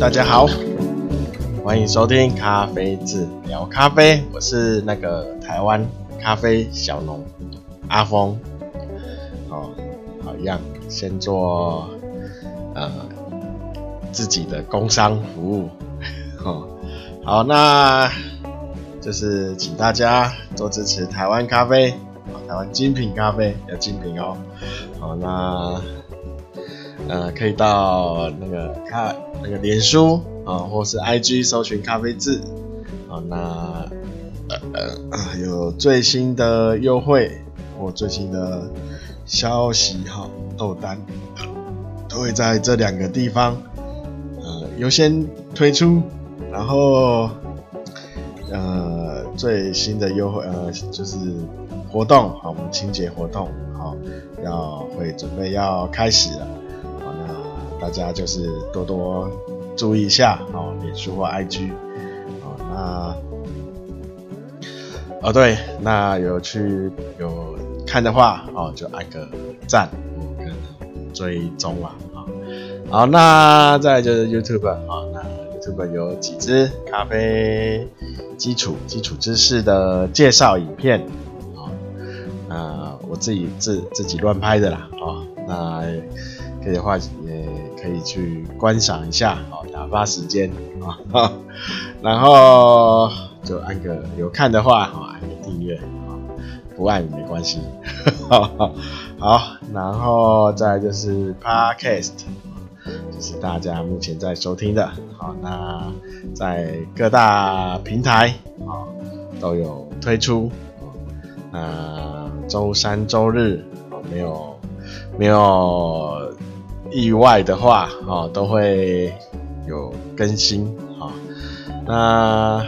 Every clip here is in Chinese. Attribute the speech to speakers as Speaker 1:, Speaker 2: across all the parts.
Speaker 1: 大家好，欢迎收听咖啡志聊咖啡，我是那个台湾咖啡小农阿峰。好，好一样，先做呃自己的工商服务。好，好，那就是请大家多支持台湾咖啡，台湾精品咖啡要精品哦。好，那。呃，可以到那个咖那个脸书啊，或是 IG 搜寻咖啡志啊，那呃呃有最新的优惠或最新的消息哈，豆单都会在这两个地方呃优先推出，然后呃最新的优惠呃就是活动好，我们清洁活动好要会准备要开始了。大家就是多多注意一下哦，脸书或 IG 哦，那哦对，那有去有看的话哦，就按个赞跟追踪啊啊，好，那再就是 YouTube 啊，那 YouTube 有几支咖啡基础基础知识的介绍影片啊，那我自己自自己乱拍的啦啊，那可以的话也。可以去观赏一下，好打发时间啊。然后就按个有看的话，好按个订阅啊。不按也没关系。好，然后再就是 Podcast，就是大家目前在收听的。好，那在各大平台啊都有推出。那周三、周日没有没有。意外的话，哦，都会有更新，啊，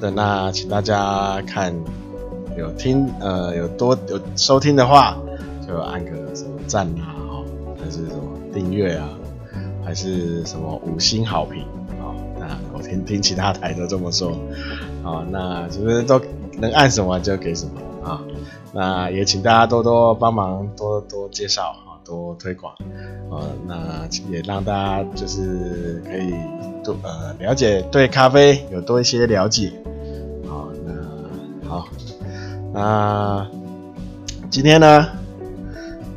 Speaker 1: 那那，请大家看有听，呃，有多有收听的话，就按个什么赞啊，哦，还是什么订阅啊，还是什么五星好评，啊，那我听听其他台都这么说，啊，那是不是都能按什么就给什么啊？那也请大家多多帮忙，多多介绍。多推广，呃，那也让大家就是可以多呃了解，对咖啡有多一些了解，好，那好，那今天呢，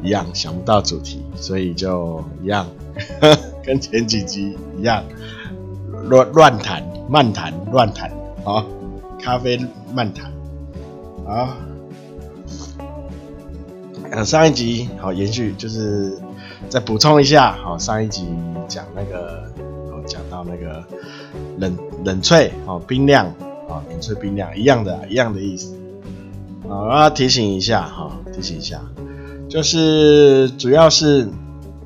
Speaker 1: 一样想不到主题，所以就一样，跟前几集一样，乱乱谈、漫谈、乱谈，好，咖啡漫谈，好。呃上一集好延续，就是再补充一下，好，上一集讲那个，讲到那个冷冷萃，好冰量，啊冷萃冰量一样的，一样的意思，啊，我要提醒一下，哈，提醒一下，就是主要是，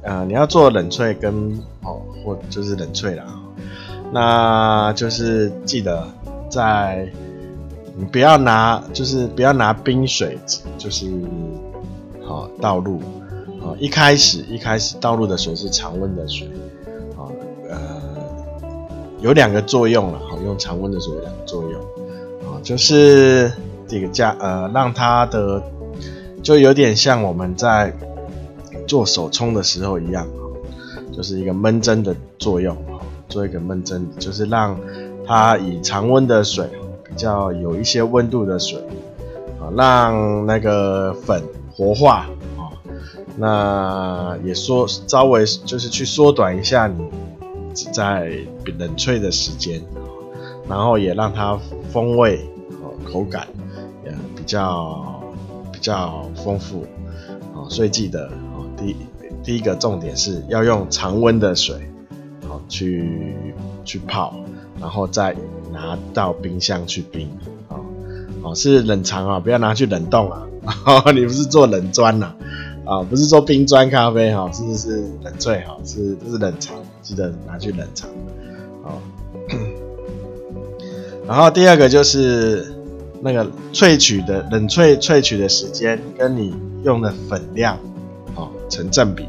Speaker 1: 呃，你要做冷萃跟哦或就是冷萃啦，那就是记得在你不要拿，就是不要拿冰水，就是。好，倒入，啊，一开始一开始倒入的水是常温的水，啊，呃，有两个作用了，好，用常温的水有两个作用，啊，就是这个加，呃，让它的就有点像我们在做手冲的时候一样，就是一个闷蒸的作用，做一个闷蒸，就是让它以常温的水，比较有一些温度的水，啊，让那个粉。活化啊，那也说稍微就是去缩短一下你在冷萃的时间，然后也让它风味口感也比较比较丰富啊，所以记得啊第第一个重点是要用常温的水好去去泡，然后再拿到冰箱去冰啊，哦是冷藏啊，不要拿去冷冻啊。哦，你不是做冷砖呐？啊，不是做冰砖咖啡哈，是是是冷萃哈，是是冷藏，记得拿去冷藏。好，然后第二个就是那个萃取的冷萃萃取的时间跟你用的粉量哦成正比，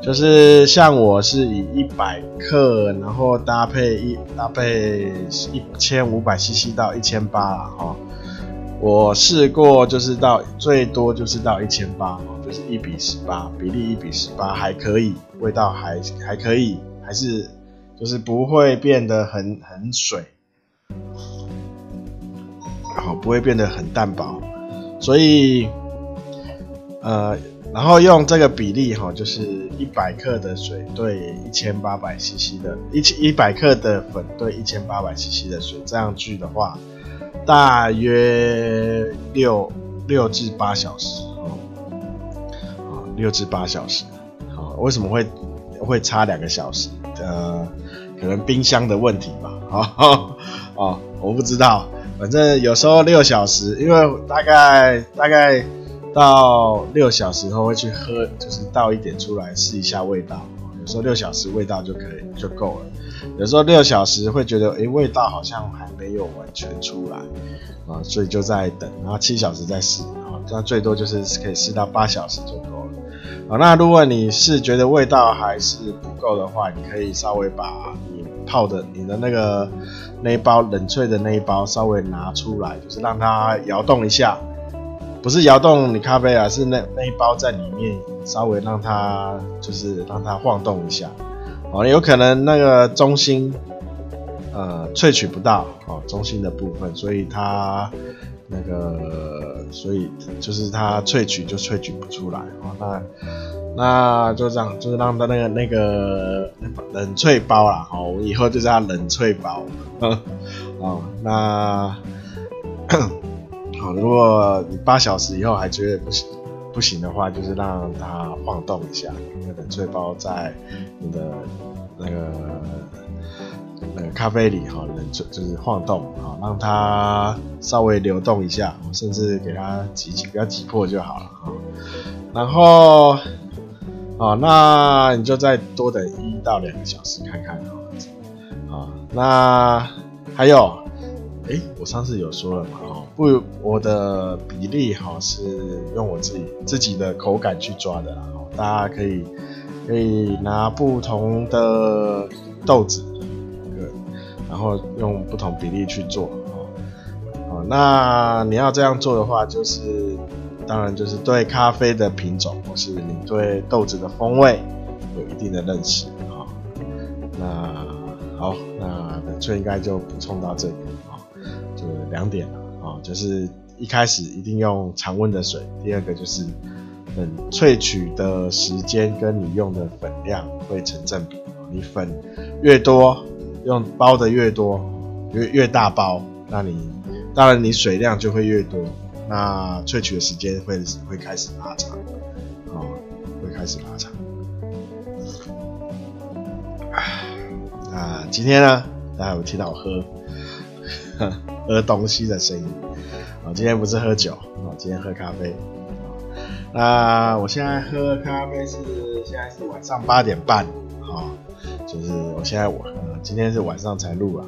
Speaker 1: 就是像我是以一百克，然后搭配一搭配一千五百 CC 到一千八了哈。我试过，就是到最多就是到一千八，就是一比十八，比例一比十八还可以，味道还还可以，还是就是不会变得很很水，然后不会变得很淡薄，所以呃，然后用这个比例哈，就是一百克的水对一千八百 CC 的，一千一百克的粉对一千八百 CC 的水，这样去的话，大约六六至八小时哦，啊，六至八小时，好，为什么会会差两个小时？呃。可能冰箱的问题吧，哦 哦，我不知道，反正有时候六小时，因为大概大概到六小时后会去喝，就是倒一点出来试一下味道。有时候六小时味道就可以就够了，有时候六小时会觉得诶、味道好像还没有完全出来啊，所以就在等，然后七小时再试，啊，这样最多就是可以试到八小时就够了。好，那如果你是觉得味道还是不够的话，你可以稍微把你泡的你的那个那一包冷萃的那一包稍微拿出来，就是让它摇动一下，不是摇动你咖啡啊，是那那一包在里面稍微让它就是让它晃动一下。哦，有可能那个中心呃萃取不到哦，中心的部分，所以它。那个，所以就是它萃取就萃取不出来哦。那那就这样，就是让它那个那个冷萃包啦。好，我以后就叫它冷萃包。哦，那好，如果你八小时以后还觉得不行不行的话，就是让它晃动一下，那个冷萃包在你的那个。那个咖啡里哈，冷萃就是晃动啊，让它稍微流动一下，甚至给它挤挤，不要挤破就好了啊。然后啊，那你就再多等一到两个小时看看啊。那还有，哎，我上次有说了嘛，哦，不，我的比例哈是用我自己自己的口感去抓的啦，大家可以可以拿不同的豆子。对然后用不同比例去做，哦，那你要这样做的话，就是当然就是对咖啡的品种，或是你对豆子的风味有一定的认识，啊，那好，那冷萃应该就补充到这里，两点，啊，就是一开始一定用常温的水，第二个就是冷萃取的时间跟你用的粉量会成正比，你粉越多。用包的越多，越越大包，那你当然你水量就会越多，那萃取的时间会会开始拉长，哦，会开始拉长。那今天呢，大家有听到喝 喝东西的声音，啊，今天不是喝酒，啊，今天喝咖啡。那我现在喝咖啡是现在是晚上八点半，啊，就是我现在我。今天是晚上才录啊，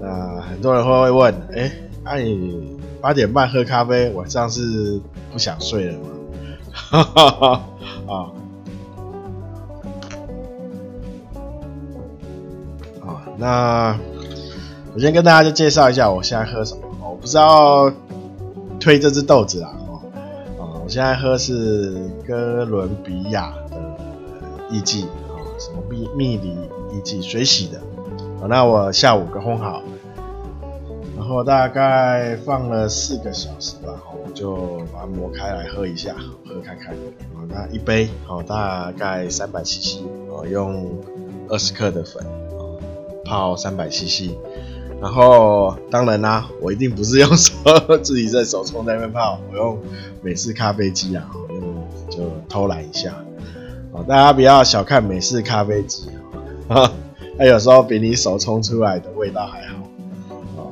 Speaker 1: 那很多人会会问，哎、那、你八点半喝咖啡，晚上是不想睡了吗？哈哈哈啊，啊，那我先跟大家就介绍一下我现在喝什么。我不知道推这支豆子啦，哦，啊，我现在喝是哥伦比亚的艺妓，啊，什么蜜蜜梨。以及水洗的，好，那我下午刚烘好，然后大概放了四个小时吧，好，我就把它磨开来喝一下，喝看看。好，那一杯，好，大概三百 CC，我用二十克的粉，泡三百 CC，然后当然啦，我一定不是用手自己在手冲在那边泡，我用美式咖啡机啊，用就偷懒一下，大家不要小看美式咖啡机。啊，它有时候比你手冲出来的味道还好，啊，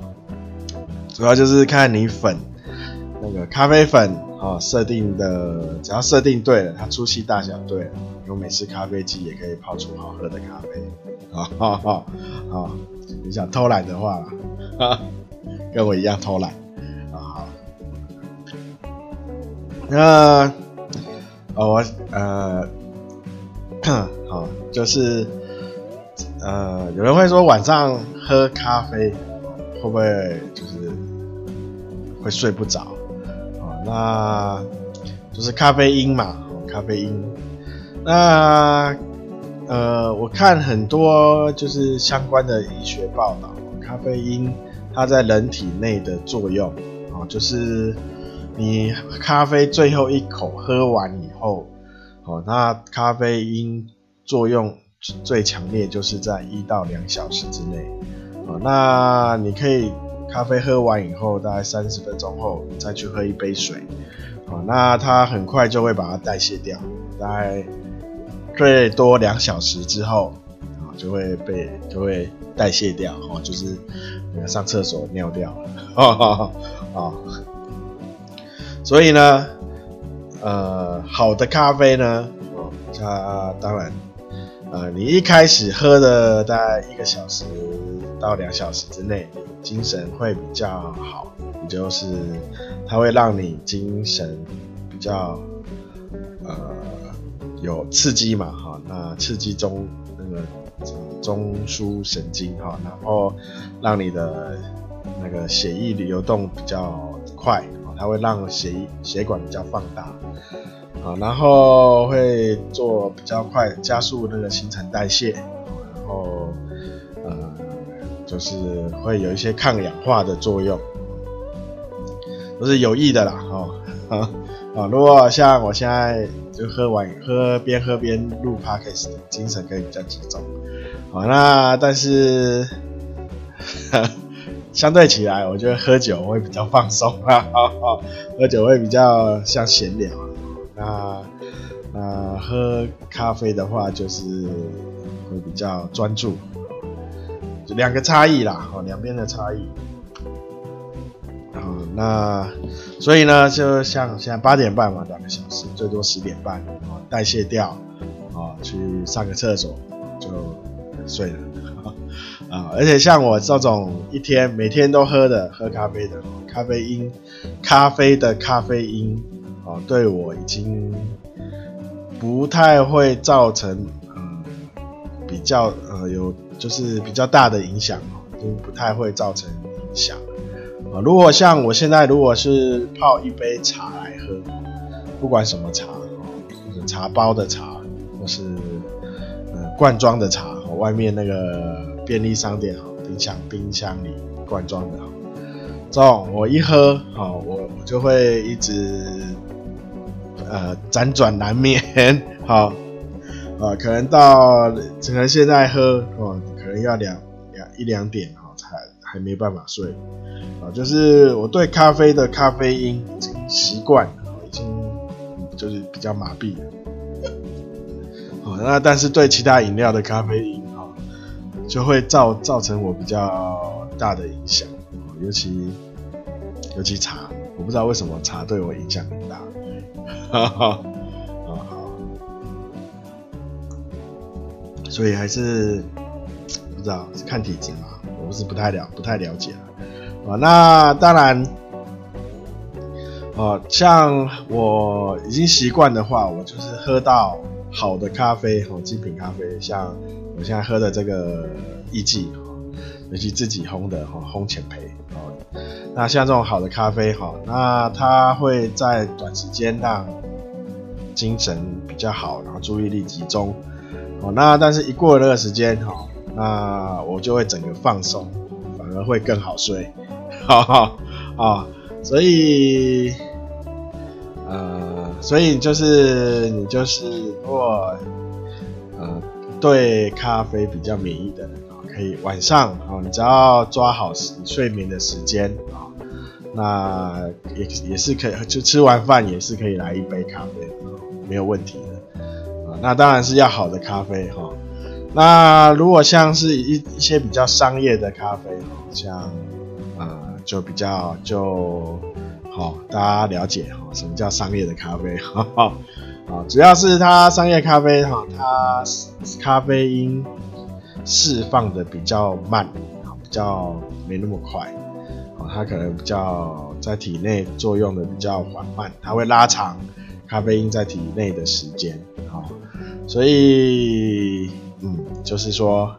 Speaker 1: 主要就是看你粉那个咖啡粉啊设定的，只要设定对了，它粗细大小对了，用美式咖啡机也可以泡出好喝的咖啡，啊哈哈，啊，你想偷懒的话，啊，跟我一样偷懒，啊，那，哦我呃，好就是。呃，有人会说晚上喝咖啡会不会就是会睡不着啊？那就是咖啡因嘛，咖啡因。那呃，我看很多就是相关的医学报道，咖啡因它在人体内的作用啊，就是你咖啡最后一口喝完以后，哦，那咖啡因作用最强烈就是在一到两小时之内，啊，那你可以咖啡喝完以后，大概三十分钟后再去喝一杯水，啊，那它很快就会把它代谢掉，大概最多两小时之后，啊，就会被就会代谢掉，哦，就是那个上厕所尿掉，啊，所以呢。呃，好的咖啡呢，哦，它当然，呃，你一开始喝的大概一个小时到两小时之内，精神会比较好，也就是它会让你精神比较呃有刺激嘛，哈，那刺激中那个中枢神经哈，然后让你的那个血液流动比较快啊。它会让血液血管比较放大，啊，然后会做比较快加速那个新陈代谢，然后呃，就是会有一些抗氧化的作用，都是有益的啦，哈，啊，如果像我现在就喝完喝边喝边录 podcast，精神可以比较集中，好，那但是。相对起来，我觉得喝酒会比较放松啊，喝酒会比较像闲聊。那那喝咖啡的话，就是会比较专注，就两个差异啦，哦，两边的差异。那所以呢，就像现在八点半嘛，两个小时，最多十点半，代谢掉，啊，去上个厕所就睡了。啊，而且像我这种一天每天都喝的喝咖啡的，咖啡因，咖啡的咖啡因，啊，对我已经不太会造成嗯比较呃有就是比较大的影响哦，就不太会造成影响啊。如果像我现在如果是泡一杯茶来喝，不管什么茶，就是茶包的茶，或是呃罐装的茶，外面那个。便利商店哈，冰箱冰箱里罐装的哈，这种我一喝好，我我就会一直呃辗转难眠好，啊，可能到可能现在喝哦，可能要两两一两点哈才还没办法睡啊，就是我对咖啡的咖啡因已经习惯了，已经就是比较麻痹了，好，那但是对其他饮料的咖啡因。就会造造成我比较大的影响，尤其尤其茶，我不知道为什么茶对我影响很大。哈哈，好，所以还是不知道看体质嘛，是不太了不太了解了啊。那当然，哦，像我已经习惯的话，我就是喝到好的咖啡，哦，精品咖啡，像。我现在喝的这个艺妓，尤其自己烘的哈，烘浅焙哦。那像这种好的咖啡哈，那它会在短时间让精神比较好，然后注意力集中哦。那但是一过了那个时间哈，那我就会整个放松，反而会更好睡。哈哈啊，所以呃，所以就是你就是如果呃。对咖啡比较免疫的人啊，可以晚上啊，你只要抓好睡眠的时间啊，那也也是可以，就吃完饭也是可以来一杯咖啡，没有问题的啊。那当然是要好的咖啡哈。那如果像是一一些比较商业的咖啡，像啊就比较就好，大家了解哈，什么叫商业的咖啡哈。啊，主要是它商业咖啡哈，它咖啡因释放的比较慢，比较没那么快，它可能比较在体内作用的比较缓慢，它会拉长咖啡因在体内的时间，啊所以嗯，就是说，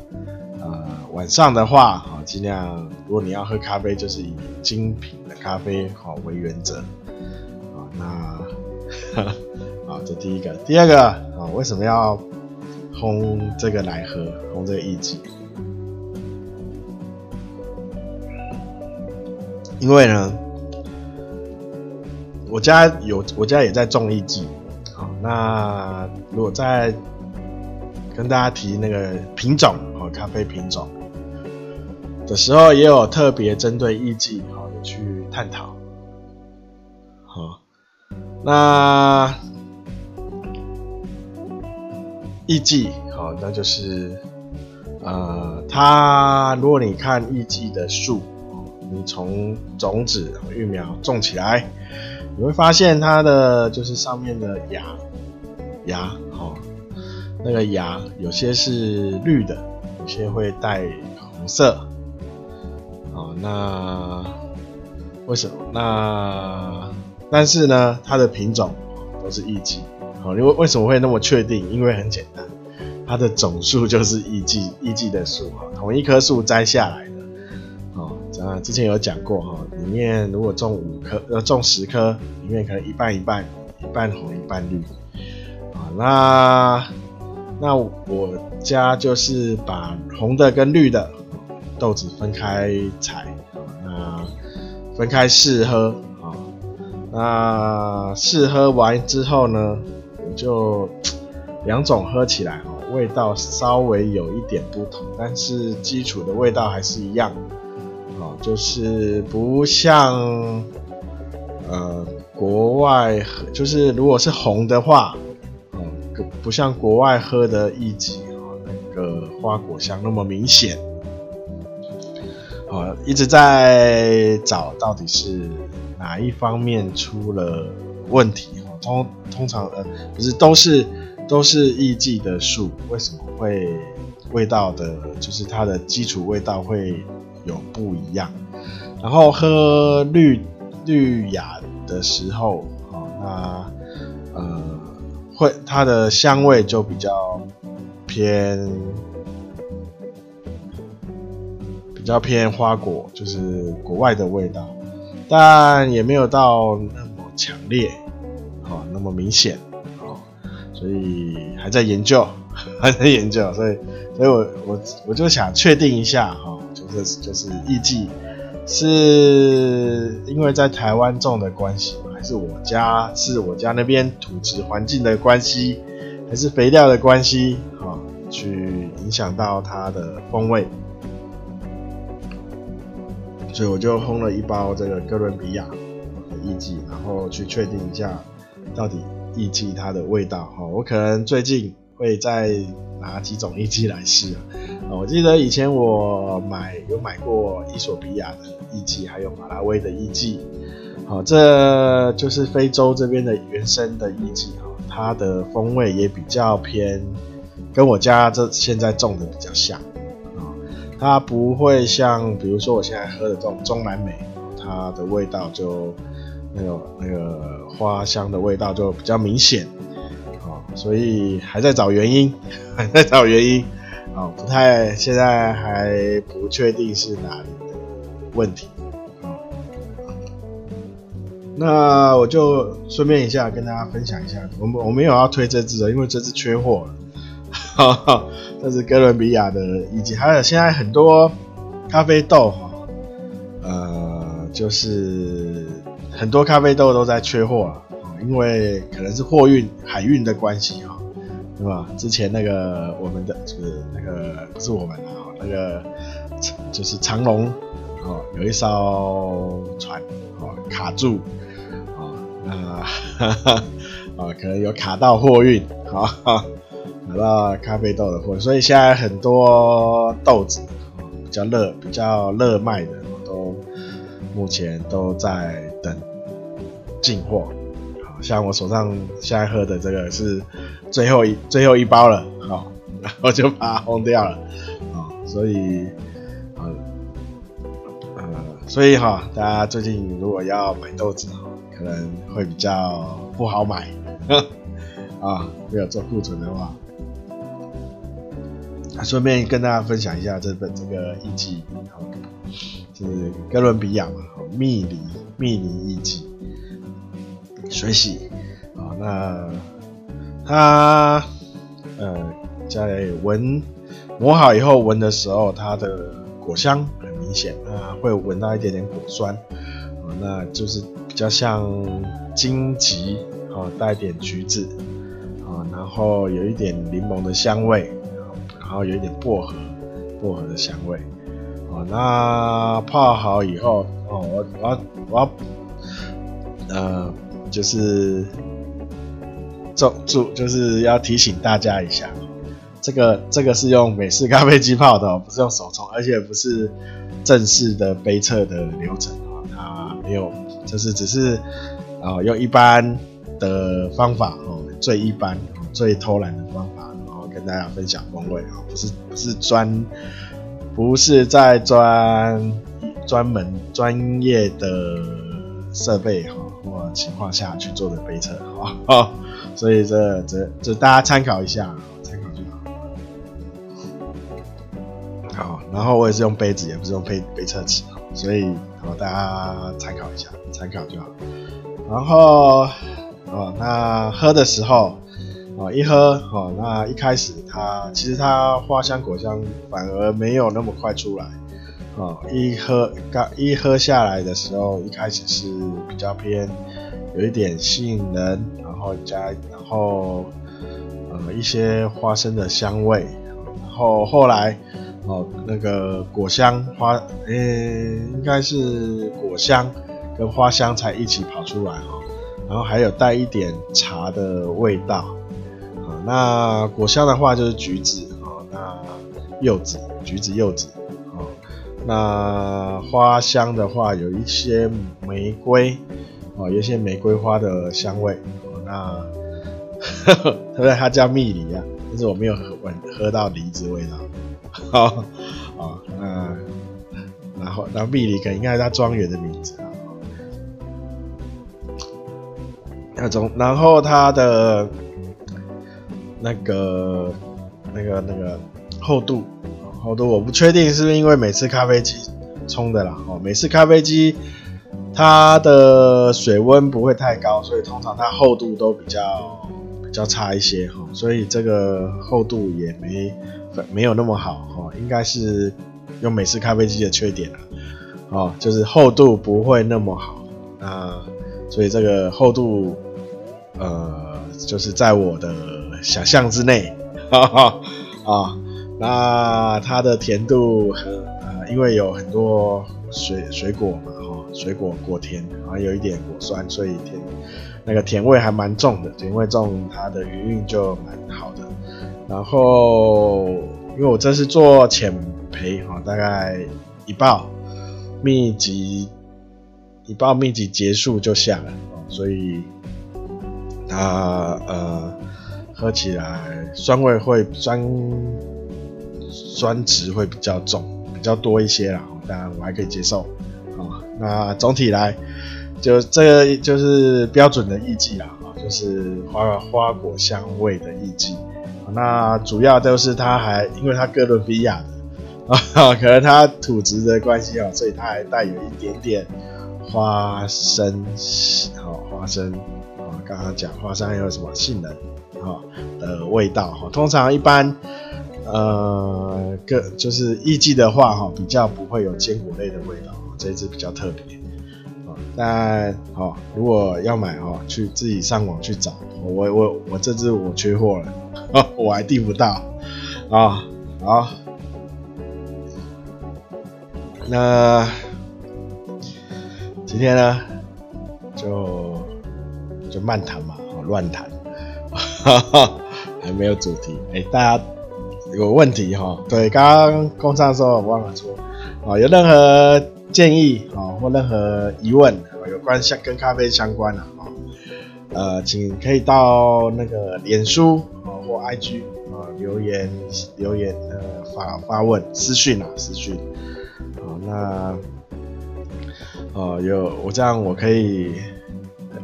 Speaker 1: 呃，晚上的话，啊，尽量如果你要喝咖啡，就是以精品的咖啡好为原则，啊，那。啊，这第一个，第二个啊，为什么要烘这个来喝，烘这个艺伎。因为呢，我家有我家也在种艺伎，好，那如果在跟大家提那个品种哦，咖啡品种的时候，也有特别针对艺伎好的去探讨，好，那艺伎好，那就是呃，它如果你看艺伎的树。你从种子育苗种起来，你会发现它的就是上面的芽芽，好，那个芽有些是绿的，有些会带红色，哦，那为什么？那但是呢，它的品种都是艺伎，好，因为为什么会那么确定？因为很简单，它的总数就是艺伎艺伎的树，哈，同一棵树摘下来。啊，之前有讲过哈，里面如果种五棵，呃，种十棵，里面可能一半一半，一半红一半绿。啊，那那我家就是把红的跟绿的豆子分开采，那分开试喝啊，那试喝完之后呢，我就两种喝起来哦味道稍微有一点不同，但是基础的味道还是一样。哦就是不像呃国外，就是如果是红的话，不像国外喝的艺伎哦，那个花果香那么明显。哦，一直在找到底是哪一方面出了问题。通通常呃不是都是都是艺伎的树，为什么会味道的，就是它的基础味道会有不一样，然后喝绿绿雅的时候，哦，那呃会它的香味就比较偏比较偏花果，就是国外的味道，但也没有到那么强烈，哦，那么明显，哦，所以还在研究，还在研究，所以所以我我我就想确定一下，哈。就是就是艺伎，是因为在台湾种的关系？还是我家是我家那边土质环境的关系，还是肥料的关系？哈，去影响到它的风味。所以我就烘了一包这个哥伦比亚的艺伎，然后去确定一下到底艺伎它的味道。哈，我可能最近会再拿几种艺伎来试啊。我记得以前我买有买过伊索比亚的艺伎，还有马拉维的艺伎。好，这就是非洲这边的原生的艺伎哈，它的风味也比较偏，跟我家这现在种的比较像啊。它不会像比如说我现在喝的这种中南美，它的味道就那个那个花香的味道就比较明显。好，所以还在找原因，还在找原因。哦，不太，现在还不确定是哪里的问题。那我就顺便一下跟大家分享一下，我们我没有要推这支的，因为这支缺货了。哈哈，这是哥伦比亚的，以及还有现在很多咖啡豆哈，呃，就是很多咖啡豆都在缺货了，因为可能是货运海运的关系哈。对吧？之前那个我们的就是那个不是我们啊，那个就是长龙哦，有一艘船哦卡住啊，哈 哈啊可能有卡到货运，好卡到咖啡豆的货，所以现在很多豆子比较热、比较热卖的都目前都在等进货。好像我手上现在喝的这个是。最后一最后一包了，好，然后就把它轰掉了，啊，所以，呃，所以哈，大家最近如果要买豆子哈，可能会比较不好买，啊，没有做库存的话，顺便跟大家分享一下这本这个艺伎，好，就是哥伦比亚嘛，蜜梨蜜梨艺伎，水洗，啊，那。它呃在闻磨好以后闻的时候，它的果香很明显啊，会闻到一点点果酸，那就是比较像荆棘啊，带点橘子啊，然后有一点柠檬的香味，然后有一点薄荷薄荷的香味哦。那泡好以后哦，我我要我要呃，就是。注注就是要提醒大家一下，这个这个是用美式咖啡机泡的，不是用手冲，而且不是正式的杯测的流程，没有，就是只是啊用一般的方法哦，最一般、最偷懒的方法，然后跟大家分享风味啊，不是不是专，不是在专专门专业的设备哈或情况下去做的杯测啊。所以这这这大家参考一下，参考就好。好，然后我也是用杯子，也不是用杯杯测器，所以好大家参考一下，参考就好。然后哦，那喝的时候哦，一喝哦，那一开始它其实它花香果香反而没有那么快出来哦，一喝刚一喝下来的时候，一开始是比较偏有一点吸引人。然后加，然后呃一些花生的香味，然后后来哦那个果香花，呃应该是果香跟花香才一起跑出来哈，然后还有带一点茶的味道，啊那果香的话就是橘子啊，那柚子橘子柚子啊，那花香的话有一些玫瑰啊，有一些玫瑰花的香味。那，对不对？它叫蜜梨啊，但是我没有喝闻喝到梨子味道。好，好，那然后然后蜜梨可能应该是它庄园的名字啊。那种，然后它的那个那个那个厚度，厚度我不确定是不是因为每次咖啡机冲的啦。哦，每次咖啡机。它的水温不会太高，所以通常它厚度都比较比较差一些哈，所以这个厚度也没没有那么好哈，应该是用美式咖啡机的缺点了，哦，就是厚度不会那么好，那所以这个厚度呃就是在我的想象之内，哈哈啊，那它的甜度和呃因为有很多水水果嘛哈。水果果甜，然后有一点果酸，所以甜，那个甜味还蛮重的，甜味重，它的余韵就蛮好的。然后，因为我这是做浅焙哈，大概一爆密集，一爆密集结束就下了，所以它呃喝起来酸味会酸酸值会比较重，比较多一些啦，当然我还可以接受啊。那总体来，就这个就是标准的艺伎啦，啊，就是花花果香味的艺伎。那主要都是它还因为它哥伦比亚的啊，可能它土质的关系哦，所以它还带有一点点花生，好花生啊，刚刚讲花生还有什么杏仁啊的味道哈。通常一般呃，个就是艺季的话哈，比较不会有坚果类的味道。这一支比较特别，啊，但好，如果要买哈，去自己上网去找。我我我这支我缺货了，我还订不到啊。好，那今天呢，就就漫谈嘛，乱谈，还没有主题。哎，大家有问题哈？对，刚刚工商的时候我忘了说，啊，有任何。建议啊，或任何疑问有关相跟咖啡相关的啊，呃，请可以到那个脸书啊 IG 啊留言留言呃发发问私讯啊私讯。啊，那呃有我这样我可以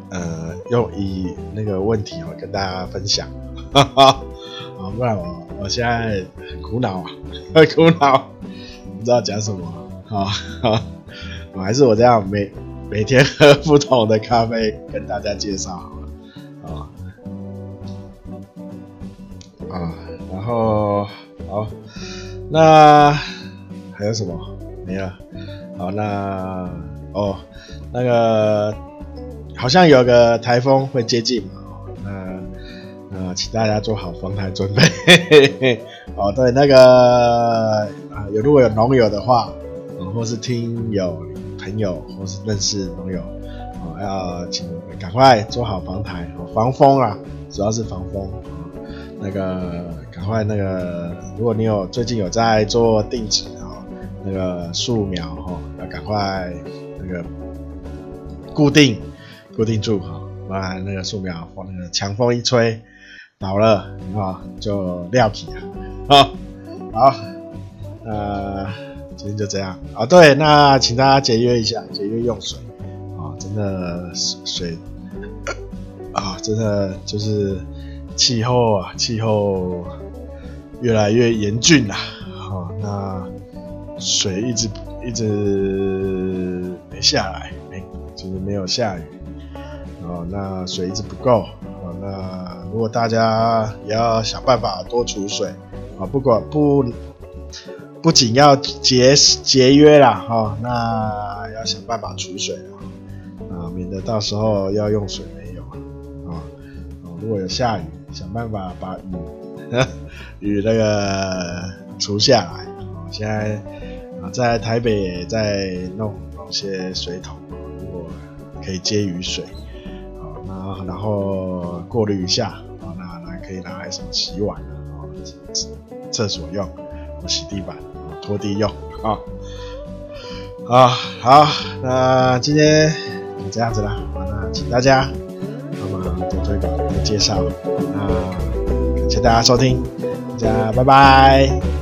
Speaker 1: 呃用以那个问题我跟大家分享，哈哈，啊不然我我现在很苦恼啊，很苦恼，不知道讲什么。啊好。还是我这样每每天喝不同的咖啡跟大家介绍好了。啊啊！然后好，那还有什么？没了。好，那哦，那个好像有个台风会接近嘛，那呃，请大家做好防台准备。哦，对，那个啊，有如果有农友的话，或是听友朋友，或是认识农友，哦，要请赶快做好防台，哦，防风啊，主要是防风。那个赶快那个，如果你有最近有在做定植啊，那个树苗哈，要赶快那个固定固定住哈，不然那个树苗或那个强风一吹倒了啊，就撂起了啊。好，呃，今天就这样啊。对，那请大家节约一下，节约用水啊，真的水啊，真的就是。气候啊，气候越来越严峻了，好，那水一直一直没下来，没就是没有下雨，哦，那水一直不够，哦，那如果大家也要想办法多储水，啊，不管不不仅要节节约啦，哈，那要想办法储水啊，免得到时候要用水没有啊，啊，如果有下雨。想办法把雨 雨那个除下来。现在啊，在台北在弄弄些水桶，如果可以接雨水，好，那然后过滤一下，好，那那可以拿来什么洗碗啊，厕所用，洗地板，拖地用，啊，啊，好，那今天就这样子了，好，那请大家。多做一个介绍，那感谢大家收听，大家拜拜。